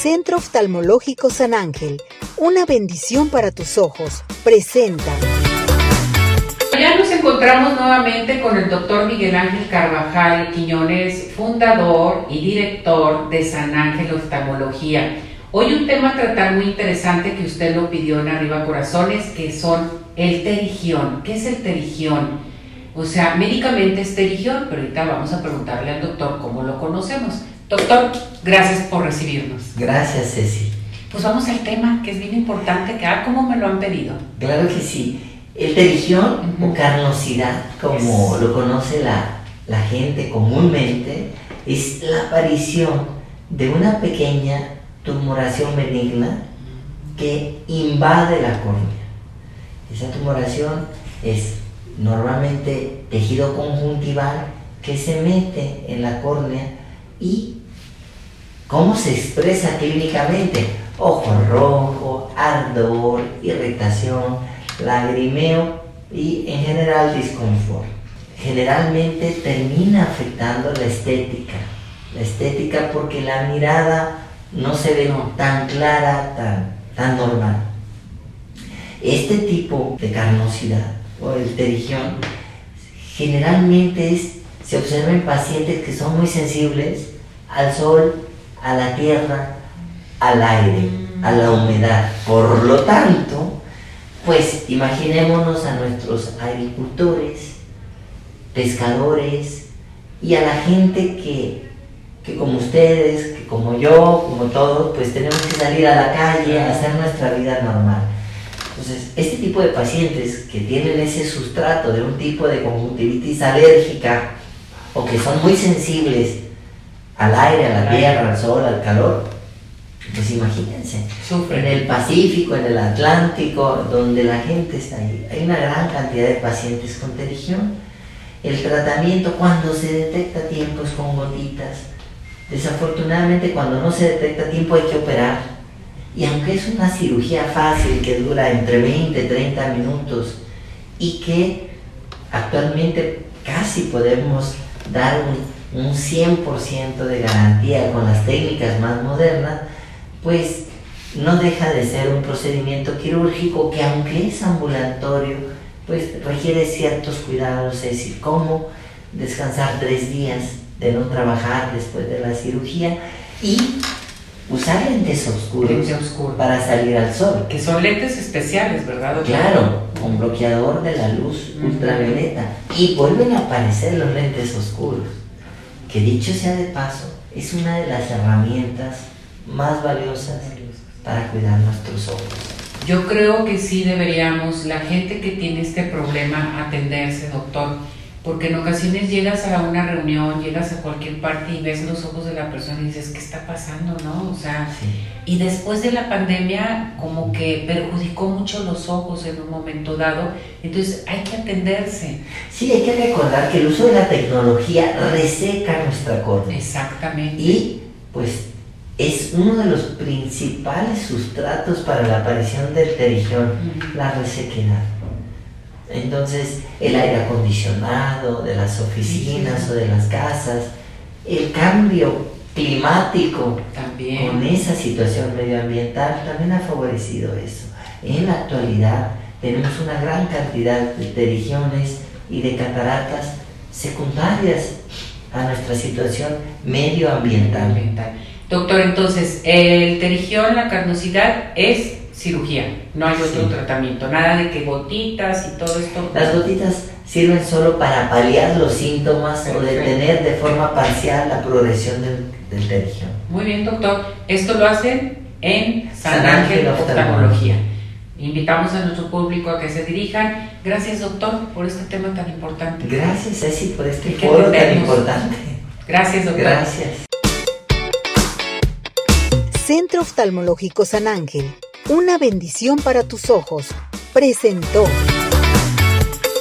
Centro Oftalmológico San Ángel, una bendición para tus ojos, presenta. Ya nos encontramos nuevamente con el doctor Miguel Ángel Carvajal Quiñones, fundador y director de San Ángel Oftalmología. Hoy un tema a tratar muy interesante que usted lo pidió en Arriba Corazones, que son el terigión. ¿Qué es el terigión? O sea, médicamente es terigión, pero ahorita vamos a preguntarle al doctor cómo lo conocemos. Doctor, gracias por recibirnos. Gracias, Ceci. Pues vamos al tema, que es bien importante, que ah, cómo me lo han pedido. Claro que sí. El terigión o carnosidad, como lo conoce la, la gente comúnmente, es la aparición de una pequeña tumoración benigna que invade la córnea. Esa tumoración es normalmente tejido conjuntival que se mete en la córnea y ¿Cómo se expresa clínicamente? Ojo rojo, ardor, irritación, lagrimeo y en general disconfort. Generalmente termina afectando la estética. La estética porque la mirada no se ve tan clara, tan, tan normal. Este tipo de carnosidad o el terigión generalmente es, se observa en pacientes que son muy sensibles al sol, a la tierra, al aire, a la humedad. Por lo tanto, pues imaginémonos a nuestros agricultores, pescadores y a la gente que, que como ustedes, que como yo, como todos, pues tenemos que salir a la calle a hacer nuestra vida normal. Entonces, este tipo de pacientes que tienen ese sustrato de un tipo de conjuntivitis alérgica o que son muy sensibles al aire, a la tierra, al sol, al calor. Pues imagínense, en el Pacífico, en el Atlántico, donde la gente está ahí, hay una gran cantidad de pacientes con terigión. El tratamiento cuando se detecta tiempo es con gotitas. Desafortunadamente cuando no se detecta tiempo hay que operar. Y aunque es una cirugía fácil que dura entre 20 y 30 minutos y que actualmente casi podemos dar un un 100% de garantía con las técnicas más modernas, pues no deja de ser un procedimiento quirúrgico que aunque es ambulatorio, pues requiere ciertos cuidados, es decir, cómo descansar tres días de no trabajar después de la cirugía y usar lentes oscuros para salir al sol. Que son lentes especiales, ¿verdad? Claro, con bloqueador de la luz ultravioleta. Y vuelven a aparecer los lentes oscuros que dicho sea de paso, es una de las herramientas más valiosas para cuidar nuestros ojos. Yo creo que sí deberíamos, la gente que tiene este problema, atenderse, doctor porque en ocasiones llegas a una reunión, llegas a cualquier parte y ves los ojos de la persona y dices, ¿qué está pasando? ¿No? O sea, y después de la pandemia como que perjudicó mucho los ojos en un momento dado, entonces hay que atenderse. Sí, hay que recordar que el uso de la tecnología reseca nuestra córnea. Exactamente. Y pues es uno de los principales sustratos para la aparición del terigión, la resequedad. Entonces, el aire acondicionado de las oficinas o de las casas, el cambio climático también. con esa situación medioambiental también ha favorecido eso. En la actualidad tenemos una gran cantidad de terigiones y de cataratas secundarias a nuestra situación medioambiental. Doctor, entonces, el terigión, la carnosidad, es cirugía, no hay otro tratamiento, nada de que gotitas y todo esto. Las gotitas sirven solo para paliar los síntomas o detener de forma parcial la progresión del, del Muy bien, doctor. Esto lo hacen en San, Ángel, Oftalmología. Invitamos a nuestro público a que se dirijan. Gracias, doctor, por este tema tan importante. Gracias, Ceci, por este foro tan importante. Gracias, doctor. Gracias. Centro Oftalmológico San Ángel una bendición para tus ojos. Presentó.